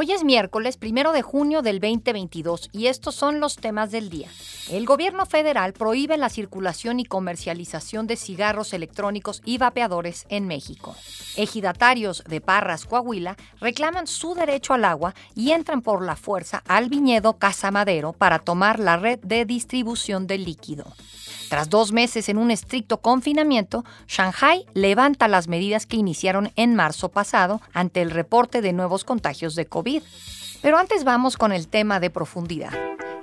Hoy es miércoles primero de junio del 2022 y estos son los temas del día. El gobierno federal prohíbe la circulación y comercialización de cigarros electrónicos y vapeadores en México. Ejidatarios de Parras, Coahuila, reclaman su derecho al agua y entran por la fuerza al viñedo Casa Madero para tomar la red de distribución del líquido. Tras dos meses en un estricto confinamiento, Shanghai levanta las medidas que iniciaron en marzo pasado ante el reporte de nuevos contagios de COVID. Pero antes vamos con el tema de profundidad.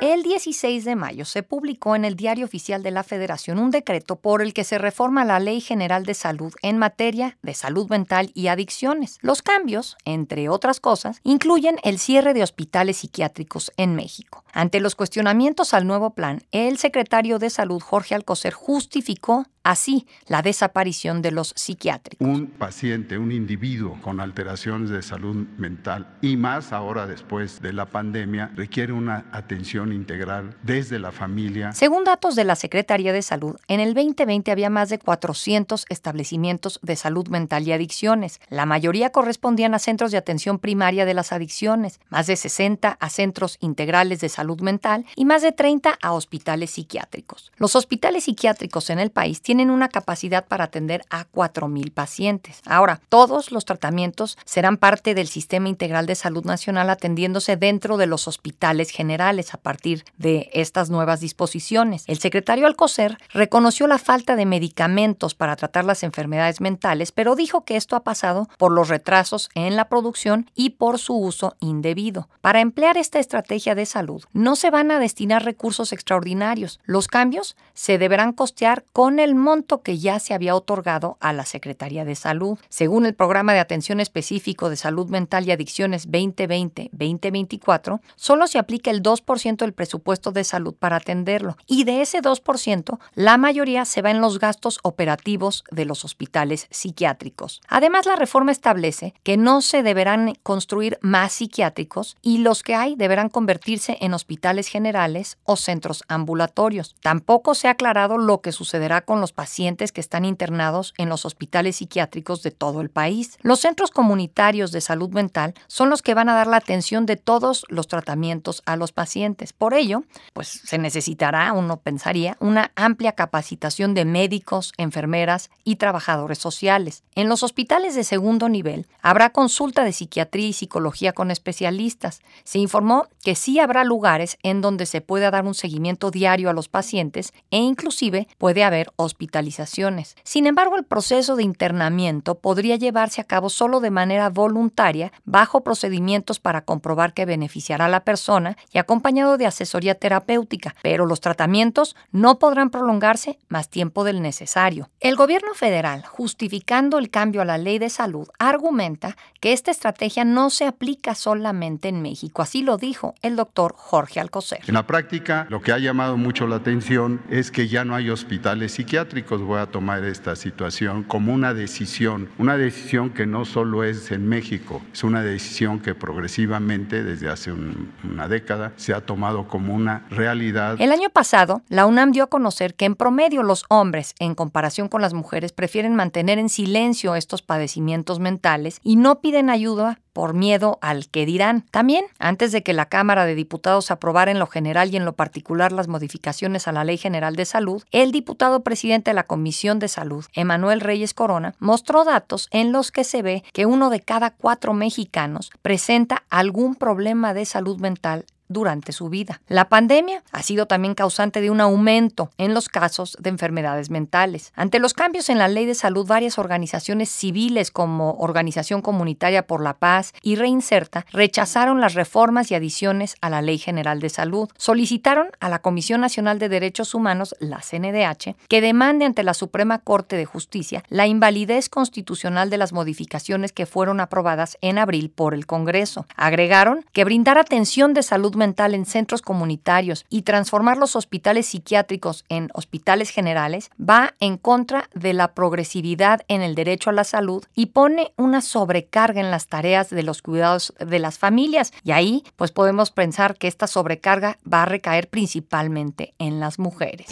El 16 de mayo se publicó en el Diario Oficial de la Federación un decreto por el que se reforma la Ley General de Salud en materia de salud mental y adicciones. Los cambios, entre otras cosas, incluyen el cierre de hospitales psiquiátricos en México. Ante los cuestionamientos al nuevo plan, el secretario de Salud Jorge Alcocer justificó así la desaparición de los psiquiátricos. Un paciente, un individuo con alteraciones de salud mental y más ahora después de la pandemia requiere una atención integral desde la familia. Según datos de la Secretaría de Salud, en el 2020 había más de 400 establecimientos de salud mental y adicciones. La mayoría correspondían a centros de atención primaria de las adicciones, más de 60 a centros integrales de salud mental y más de 30 a hospitales psiquiátricos. Los hospitales psiquiátricos en el país tienen una capacidad para atender a 4.000 pacientes. Ahora, todos los tratamientos serán parte del Sistema Integral de Salud Nacional atendiéndose dentro de los hospitales generales a partir de estas nuevas disposiciones. El secretario Alcocer reconoció la falta de medicamentos para tratar las enfermedades mentales, pero dijo que esto ha pasado por los retrasos en la producción y por su uso indebido. Para emplear esta estrategia de salud, no se van a destinar recursos extraordinarios. Los cambios se deberán costear con el monto que ya se había otorgado a la Secretaría de Salud. Según el Programa de Atención Específico de Salud Mental y Adicciones 2020-2024, solo se aplica el 2% del presupuesto de salud para atenderlo y de ese 2%, la mayoría se va en los gastos operativos de los hospitales psiquiátricos. Además, la reforma establece que no se deberán construir más psiquiátricos y los que hay deberán convertirse en hospitales generales o centros ambulatorios. Tampoco se ha aclarado lo que sucederá con los pacientes que están internados en los hospitales psiquiátricos de todo el país. Los centros comunitarios de salud mental son los que van a dar la atención de todos los tratamientos a los pacientes. Por ello, pues se necesitará, uno pensaría, una amplia capacitación de médicos, enfermeras y trabajadores sociales. En los hospitales de segundo nivel habrá consulta de psiquiatría y psicología con especialistas. Se informó que sí habrá lugares en donde se pueda dar un seguimiento diario a los pacientes e inclusive puede haber hospitalizaciones. Sin embargo, el proceso de internamiento podría llevarse a cabo solo de manera voluntaria, bajo procedimientos para comprobar que beneficiará a la persona y acompañado de asesoría terapéutica, pero los tratamientos no podrán prolongarse más tiempo del necesario. El gobierno federal, justificando el cambio a la ley de salud, argumenta que esta estrategia no se aplica solamente en México. Así lo dijo el doctor Jorge Alcocer. En la práctica, lo que ha llamado mucho la atención es que ya no hay hospitales psiquiátricos. Voy a tomar esta situación como una decisión, una decisión que no solo es en México, es una decisión que progresivamente desde hace una década se ha tomado como una realidad. El año pasado, la UNAM dio a conocer que en promedio los hombres, en comparación con las mujeres, prefieren mantener en silencio estos padecimientos mentales y no piden ayuda por miedo al que dirán. También, antes de que la Cámara de Diputados aprobara en lo general y en lo particular las modificaciones a la Ley General de Salud, el diputado presidente de la Comisión de Salud, Emanuel Reyes Corona, mostró datos en los que se ve que uno de cada cuatro mexicanos presenta algún problema de salud mental durante su vida. La pandemia ha sido también causante de un aumento en los casos de enfermedades mentales. Ante los cambios en la ley de salud, varias organizaciones civiles como Organización Comunitaria por la Paz y Reinserta rechazaron las reformas y adiciones a la Ley General de Salud. Solicitaron a la Comisión Nacional de Derechos Humanos, la CNDH, que demande ante la Suprema Corte de Justicia la invalidez constitucional de las modificaciones que fueron aprobadas en abril por el Congreso. Agregaron que brindar atención de salud en centros comunitarios y transformar los hospitales psiquiátricos en hospitales generales va en contra de la progresividad en el derecho a la salud y pone una sobrecarga en las tareas de los cuidados de las familias. Y ahí pues podemos pensar que esta sobrecarga va a recaer principalmente en las mujeres.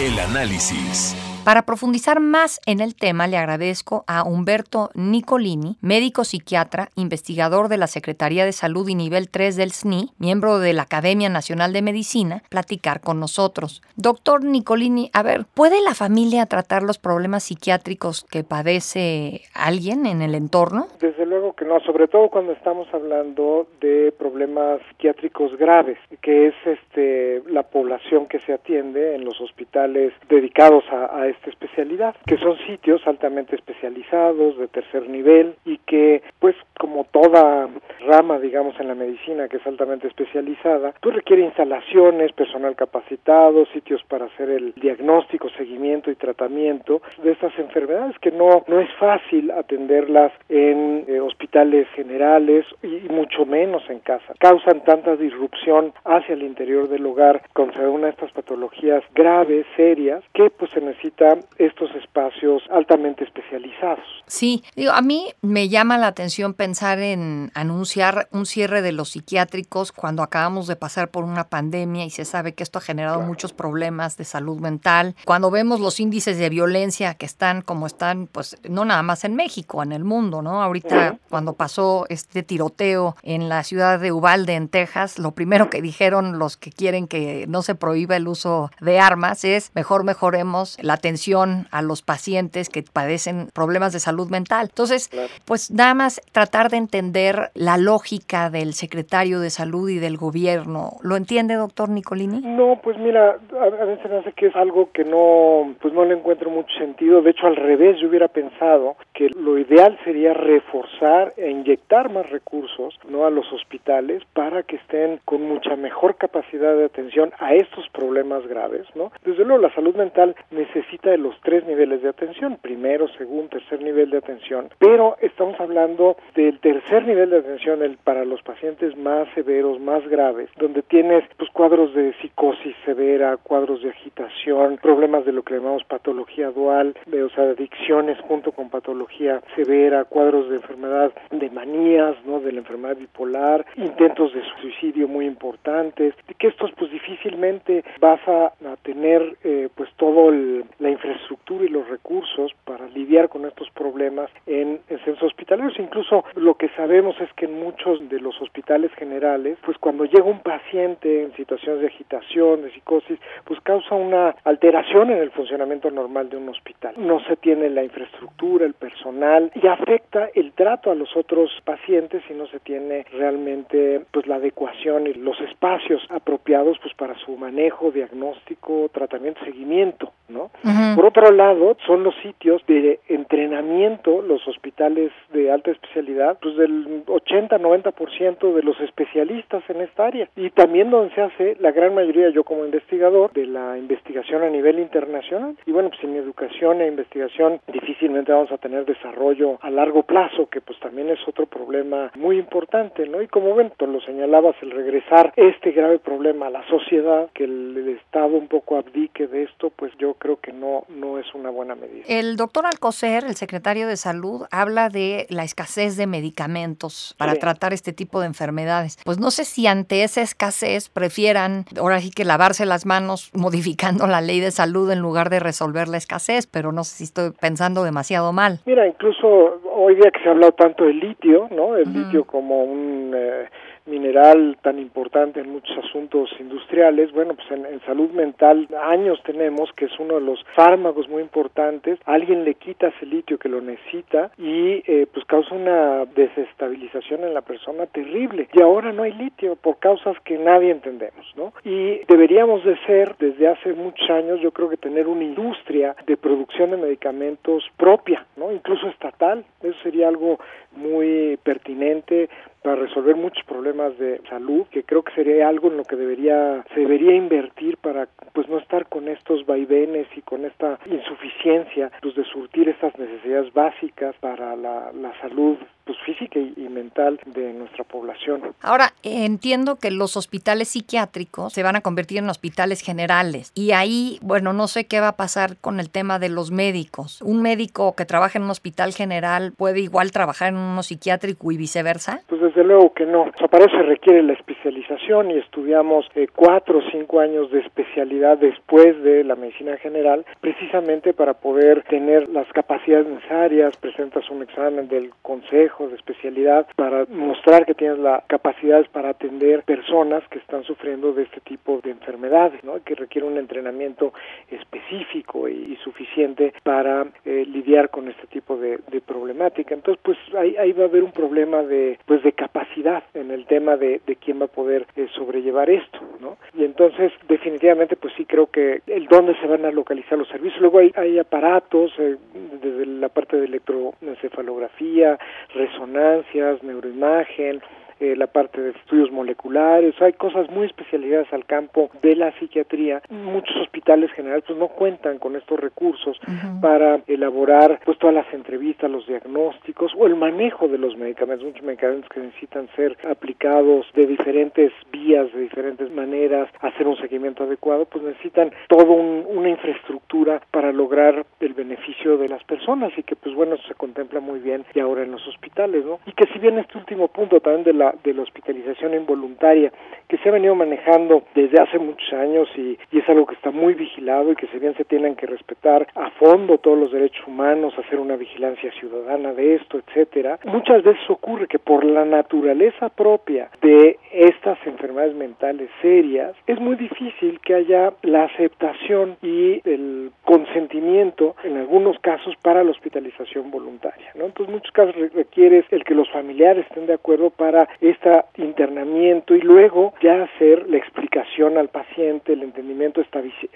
El análisis. Para profundizar más en el tema, le agradezco a Humberto Nicolini, médico psiquiatra, investigador de la Secretaría de Salud y Nivel 3 del SNI, miembro de la Academia Nacional de Medicina, platicar con nosotros. Doctor Nicolini, a ver, ¿puede la familia tratar los problemas psiquiátricos que padece alguien en el entorno? Desde luego que no, sobre todo cuando estamos hablando de problemas psiquiátricos graves, que es este la población que se atiende en los hospitales dedicados a, a esta especialidad, que son sitios altamente especializados, de tercer nivel y que, pues, como toda rama, digamos, en la medicina que es altamente especializada, pues requiere instalaciones, personal capacitado, sitios para hacer el diagnóstico, seguimiento y tratamiento de estas enfermedades que no, no es fácil atenderlas en eh, hospitales generales y mucho menos en casa. Causan tanta disrupción hacia el interior del hogar con una de estas patologías graves, serias, que pues se necesita estos espacios altamente especializados. Sí, digo, a mí me llama la atención pensar en anunciar un cierre de los psiquiátricos cuando acabamos de pasar por una pandemia y se sabe que esto ha generado muchos problemas de salud mental. Cuando vemos los índices de violencia que están como están, pues no nada más en México, en el mundo, ¿no? Ahorita cuando pasó este tiroteo en la ciudad de Uvalde, en Texas, lo primero que dijeron los que quieren que no se prohíba el uso de armas es mejor mejoremos la atención a los pacientes que padecen problemas de salud mental. Entonces, pues nada más tratar de entender la lógica del secretario de salud y del gobierno. ¿Lo entiende, doctor Nicolini? No, pues mira, a, veces me hace que es algo que no, pues no le encuentro mucho sentido. De hecho, al revés, yo hubiera pensado que lo ideal sería reforzar e inyectar más recursos, ¿no? A los hospitales para que estén con mucha mejor capacidad de atención a estos problemas graves, ¿no? Desde luego, la salud mental necesita de los tres niveles de atención, primero, segundo, tercer nivel de atención, pero estamos hablando del tercer nivel de atención el, para los pacientes más severos, más graves, donde tienes pues cuadros de psicosis severa, cuadros de agitación, problemas de lo que llamamos patología dual, de, o sea, adicciones junto con patología severa, cuadros de enfermedad de manías, ¿no? de la enfermedad bipolar, intentos de suicidio muy importantes, que estos pues difícilmente vas a, tener eh, pues todo el, la infraestructura y los recursos para lidiar con estos problemas en, en centros hospitalarios. Incluso lo que sabemos es que en muchos de los hospitales generales, pues cuando llega un paciente en situaciones de agitación, de psicosis, pues causa una alteración en el funcionamiento normal de un hospital. No se tiene la infraestructura, el personal y afecta el trato a los otros pacientes si no se tiene realmente pues la adecuación y los espacios apropiados pues para su manejo, diagnóstico, tratamiento, seguimiento, ¿no? Por otro lado, son los sitios de entrenamiento, los hospitales de alta especialidad, pues del 80-90% de los especialistas en esta área. Y también donde se hace la gran mayoría, yo como investigador, de la investigación a nivel internacional. Y bueno, pues sin educación e investigación difícilmente vamos a tener desarrollo a largo plazo, que pues también es otro problema muy importante, ¿no? Y como ven, tú lo señalabas, el regresar este grave problema a la sociedad, que el Estado un poco abdique de esto, pues yo creo que no, no es una buena medida. El doctor Alcocer, el secretario de Salud, habla de la escasez de medicamentos para tratar este tipo de enfermedades. Pues no sé si ante esa escasez prefieran ahora sí que lavarse las manos modificando la ley de salud en lugar de resolver la escasez, pero no sé si estoy pensando demasiado mal. Mira, incluso hoy día que se ha hablado tanto del litio, ¿no? El litio como un... Eh, mineral tan importante en muchos asuntos industriales, bueno, pues en, salud mental años tenemos que es uno de los fármacos muy importantes, alguien le quita ese litio que lo necesita y eh, pues causa una desestabilización en la persona terrible y ahora no hay litio por causas que nadie entendemos, ¿no? Y deberíamos de ser desde hace muchos años yo creo que tener una industria de producción de medicamentos propia, ¿no? Incluso estatal, eso sería algo muy pertinente para resolver muchos problemas de salud, que creo que sería algo en lo que debería se debería invertir para pues no estar con estos vaivenes y con esta insuficiencia pues de surtir estas necesidades básicas para la, la salud pues, física y, mental de nuestra población. Ahora, entiendo que los hospitales psiquiátricos se van a convertir en hospitales generales y ahí, bueno, no sé qué va a pasar con el tema de los médicos. ¿Un médico que trabaja en un hospital general puede igual trabajar en uno psiquiátrico y viceversa? Pues desde luego que no. O sea, para eso se requiere la especialización y estudiamos eh, cuatro o cinco años de especialidad después de la medicina general, precisamente para poder tener las capacidades necesarias, presentas un examen del consejo, de especialidad para mostrar que tienes la capacidad para atender personas que están sufriendo de este tipo de enfermedades, ¿no? que requiere un entrenamiento específico y, suficiente para eh, lidiar con este tipo de, problemática. Entonces, pues ahí, ahí, va a haber un problema de pues de capacidad en el tema de, de quién va a poder eh, sobrellevar esto, ¿no? Y entonces, definitivamente, pues sí creo que el dónde se van a localizar los servicios. Luego hay, hay aparatos eh, desde la parte de electroencefalografía, resonancias, neuroimagen, eh, la parte de estudios moleculares, hay cosas muy especializadas al campo de la psiquiatría. Muchos hospitales generales pues no cuentan con estos recursos para elaborar pues todas las entrevistas, los diagnósticos o el manejo de los medicamentos, muchos medicamentos que necesitan ser aplicados de diferentes vías, de diferentes maneras, hacer un seguimiento adecuado, pues necesitan toda una infraestructura para lograr el beneficio de las personas y que pues bueno se contempla muy bien y ahora en los hospitales, ¿no? Y que si bien este último punto también de la de la hospitalización involuntaria que se ha venido manejando desde hace muchos años y, es algo que está muy vigilado y que si bien se tienen que respetar a fondo todos los derechos humanos, hacer una vigilancia ciudadana de esto, etcétera, muchas veces ocurre que por la naturaleza propia de estas enfermedades mentales serias es muy difícil que haya la aceptación y el consentimiento en algunos casos para la hospitalización voluntaria, ¿no? Entonces, muchos casos requiere el que los familiares estén de acuerdo para este internamiento y luego ya hacer la explicación al paciente, el entendimiento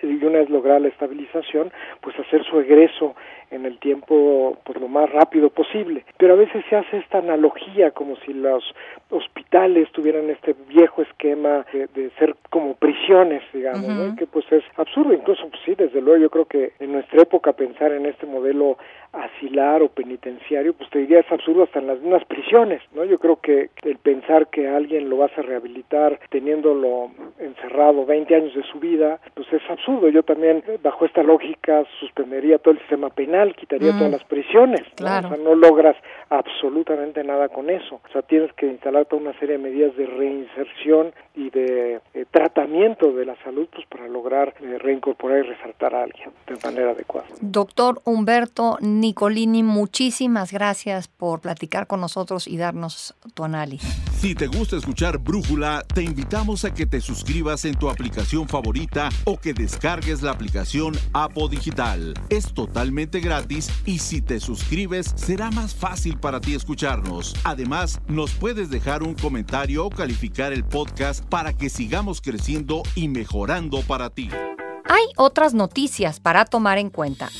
y una vez lograda la estabilización, pues hacer su egreso en el tiempo pues lo más rápido posible. Pero a veces se hace esta analogía como si los hospitales tuvieran este viejo esquema de, ser como prisiones, digamos, que pues es absurdo, incluso pues sí, desde luego yo creo que en nuestra época pensar en este modelo asilar o penitenciario, pues te diría es absurdo hasta en las mismas prisiones, ¿no? Yo creo que el pensar que alguien lo vas a rehabilitar teniéndolo encerrado 20 años de su vida, pues es absurdo. Yo también, bajo esta lógica, suspendería todo el sistema penal, quitaría todas las prisiones, ¿no? O sea, no logras absolutamente nada con eso. O sea, tienes que instalar toda una serie de medidas de reinserción y de eh, tratamiento de la salud, pues para lograr eh, reincorporar y resaltar a alguien de manera adecuada. Doctor Humberto Nicolini, muchísimas gracias por platicar con nosotros y darnos tu análisis. Si te gusta escuchar Brújula, te invitamos a que te suscribas en tu aplicación favorita o que descargues la aplicación Apo Digital. Es totalmente gratis y si te suscribes será más fácil para ti escucharnos. Además, nos puedes dejar un comentario o calificar el podcast para que sigamos creciendo y mejorando para ti. Hay otras noticias para tomar en cuenta.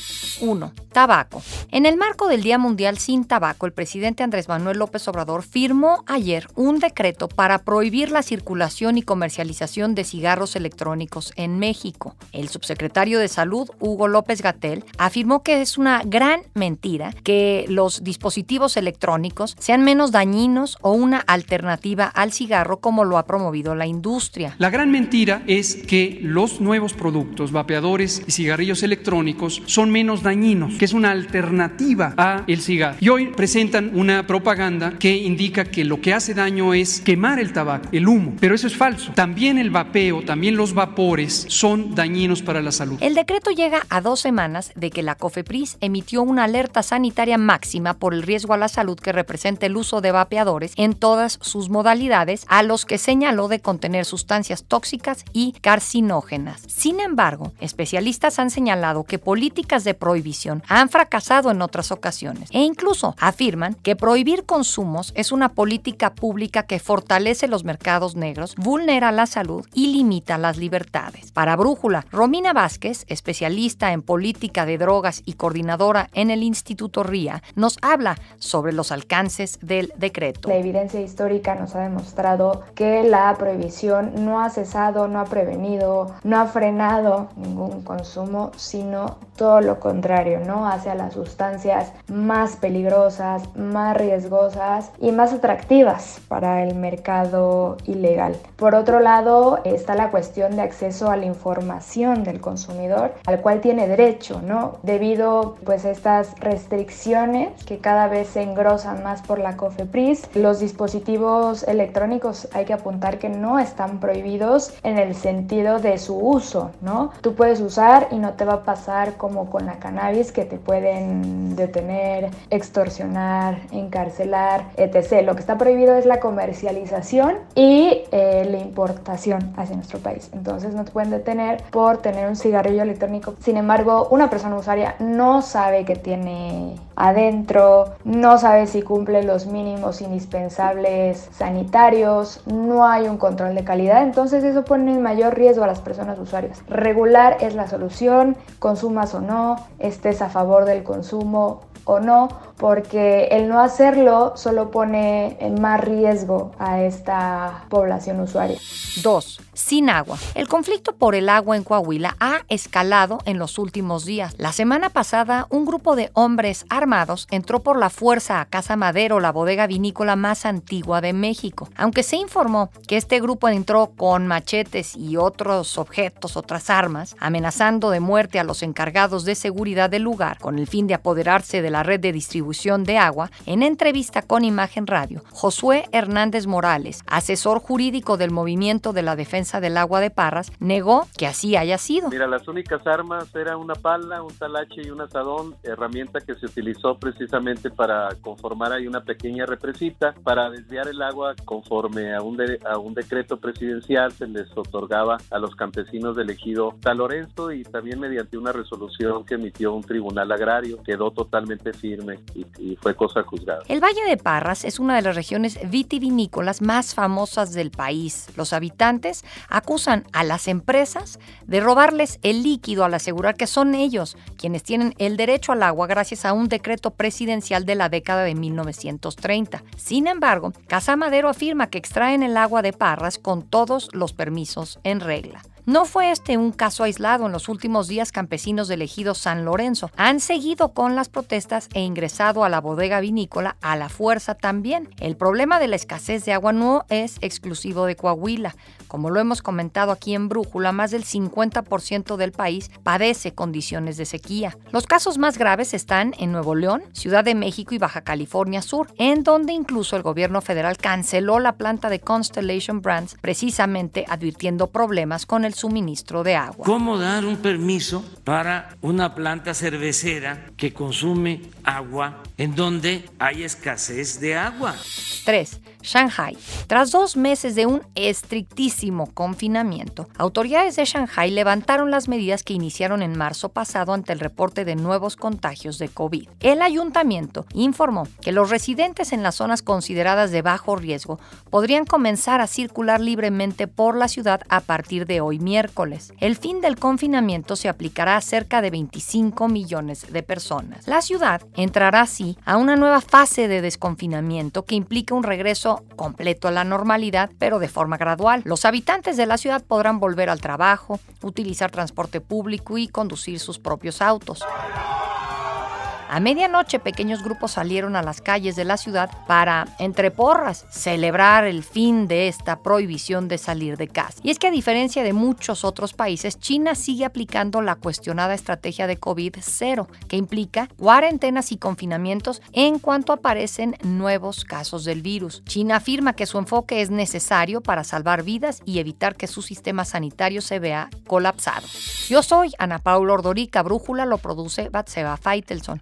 1. Tabaco. En el marco del Día Mundial sin Tabaco, el presidente Andrés Manuel López Obrador firmó ayer un decreto para prohibir la circulación y comercialización de cigarros electrónicos en México. El subsecretario de Salud, Hugo López Gatel, afirmó que es una gran mentira que los dispositivos electrónicos sean menos dañinos o una alternativa al cigarro como lo ha promovido la industria. La gran mentira es que los nuevos productos los vapeadores y cigarrillos electrónicos son menos dañinos, que es una alternativa a el cigarro. Y hoy presentan una propaganda que indica que lo que hace daño es quemar el tabaco, el humo, pero eso es falso. También el vapeo, también los vapores son dañinos para la salud. El decreto llega a dos semanas de que la COFEPRIS emitió una alerta sanitaria máxima por el riesgo a la salud que representa el uso de vapeadores en todas sus modalidades, a los que señaló de contener sustancias tóxicas y carcinógenas. Sin embargo, especialistas han señalado que políticas de prohibición han fracasado en otras ocasiones e incluso afirman que prohibir consumos es una política pública que fortalece los mercados negros, vulnera la salud y limita las libertades. Para Brújula, Romina Vázquez, especialista en política de drogas y coordinadora en el Instituto RIA, nos habla sobre los alcances del decreto. La evidencia histórica nos ha demostrado que la prohibición no ha cesado, no ha prevenido, no ha frenado ningún consumo, sino todo lo contrario, ¿no? Hacia las sustancias más peligrosas, más riesgosas y más atractivas para el mercado ilegal. Por otro lado, está la cuestión de acceso a la información del consumidor, al cual tiene derecho, ¿no? Debido pues a estas restricciones que cada vez se engrosan más por la COFEPRIS, los dispositivos electrónicos hay que apuntar que no están prohibidos en el sentido de su uso, ¿no? Tú puedes usar y no te va a pasar como con la cannabis que te pueden detener, extorsionar, encarcelar, etc. Lo que está prohibido es la comercialización y eh, la importación hacia nuestro país. Entonces no te pueden detener por tener un cigarrillo electrónico. Sin embargo, una persona usuaria no sabe que tiene adentro, no sabe si cumple los mínimos indispensables sanitarios, no hay un control de calidad, entonces eso pone en mayor riesgo a las personas usuarias. Regular es la solución, consumas o no, estés a favor del consumo o no, porque el no hacerlo solo pone en más riesgo a esta población usuaria. 2. Sin agua. El conflicto por el agua en Coahuila ha escalado en los últimos días. La semana pasada, un grupo de hombres armados entró por la fuerza a Casa Madero, la bodega vinícola más antigua de México. Aunque se informó que este grupo entró con machetes y otros objetos, otras armas, amenazando de muerte a los encargados de seguridad del lugar, con el fin de apoderarse de la red de distribución de agua, en entrevista con Imagen Radio, Josué Hernández Morales, asesor jurídico del Movimiento de la Defensa del Agua de Parras, negó que así haya sido. Mira, las únicas armas eran una pala, un talache y un asadón, herramienta que se utilizó precisamente para conformar ahí una pequeña represita para desviar el agua conforme a un, a un decreto presidencial se les otorgaba a los campesinos del ejido San Lorenzo y también mediante una resolución que emitió un tribunal agrario quedó totalmente firme y, y fue cosa juzgada. El Valle de Parras es una de las regiones vitivinícolas más famosas del país. Los habitantes acusan a las empresas de robarles el líquido al asegurar que son ellos quienes tienen el derecho al agua gracias a un decreto presidencial de la década de 1930. Sin embargo, Casa Madero afirma que extraen el agua de Parras con todos los permisos en regla. No fue este un caso aislado. En los últimos días, campesinos del ejido San Lorenzo han seguido con las protestas e ingresado a la bodega vinícola a la fuerza también. El problema de la escasez de agua no es exclusivo de Coahuila. Como lo hemos comentado aquí en Brújula, más del 50% del país padece condiciones de sequía. Los casos más graves están en Nuevo León, Ciudad de México y Baja California Sur, en donde incluso el gobierno federal canceló la planta de Constellation Brands precisamente advirtiendo problemas con el suministro de agua. ¿Cómo dar un permiso para una planta cervecera que consume agua en donde hay escasez de agua? 3. Shanghai. Tras dos meses de un estrictísimo confinamiento, autoridades de Shanghai levantaron las medidas que iniciaron en marzo pasado ante el reporte de nuevos contagios de COVID. El ayuntamiento informó que los residentes en las zonas consideradas de bajo riesgo podrían comenzar a circular libremente por la ciudad a partir de hoy miércoles. El fin del confinamiento se aplicará a cerca de 25 millones de personas. La ciudad entrará así a una nueva fase de desconfinamiento que implica un completo a la normalidad, pero de forma gradual. Los habitantes de la ciudad podrán volver al trabajo, utilizar transporte público y conducir sus propios autos. A medianoche pequeños grupos salieron a las calles de la ciudad para, entre porras, celebrar el fin de esta prohibición de salir de casa. Y es que a diferencia de muchos otros países, China sigue aplicando la cuestionada estrategia de COVID-0, que implica cuarentenas y confinamientos en cuanto aparecen nuevos casos del virus. China afirma que su enfoque es necesario para salvar vidas y evitar que su sistema sanitario se vea colapsado. Yo soy Ana Paula Ordorica, Brújula lo produce Batseba Feitelson.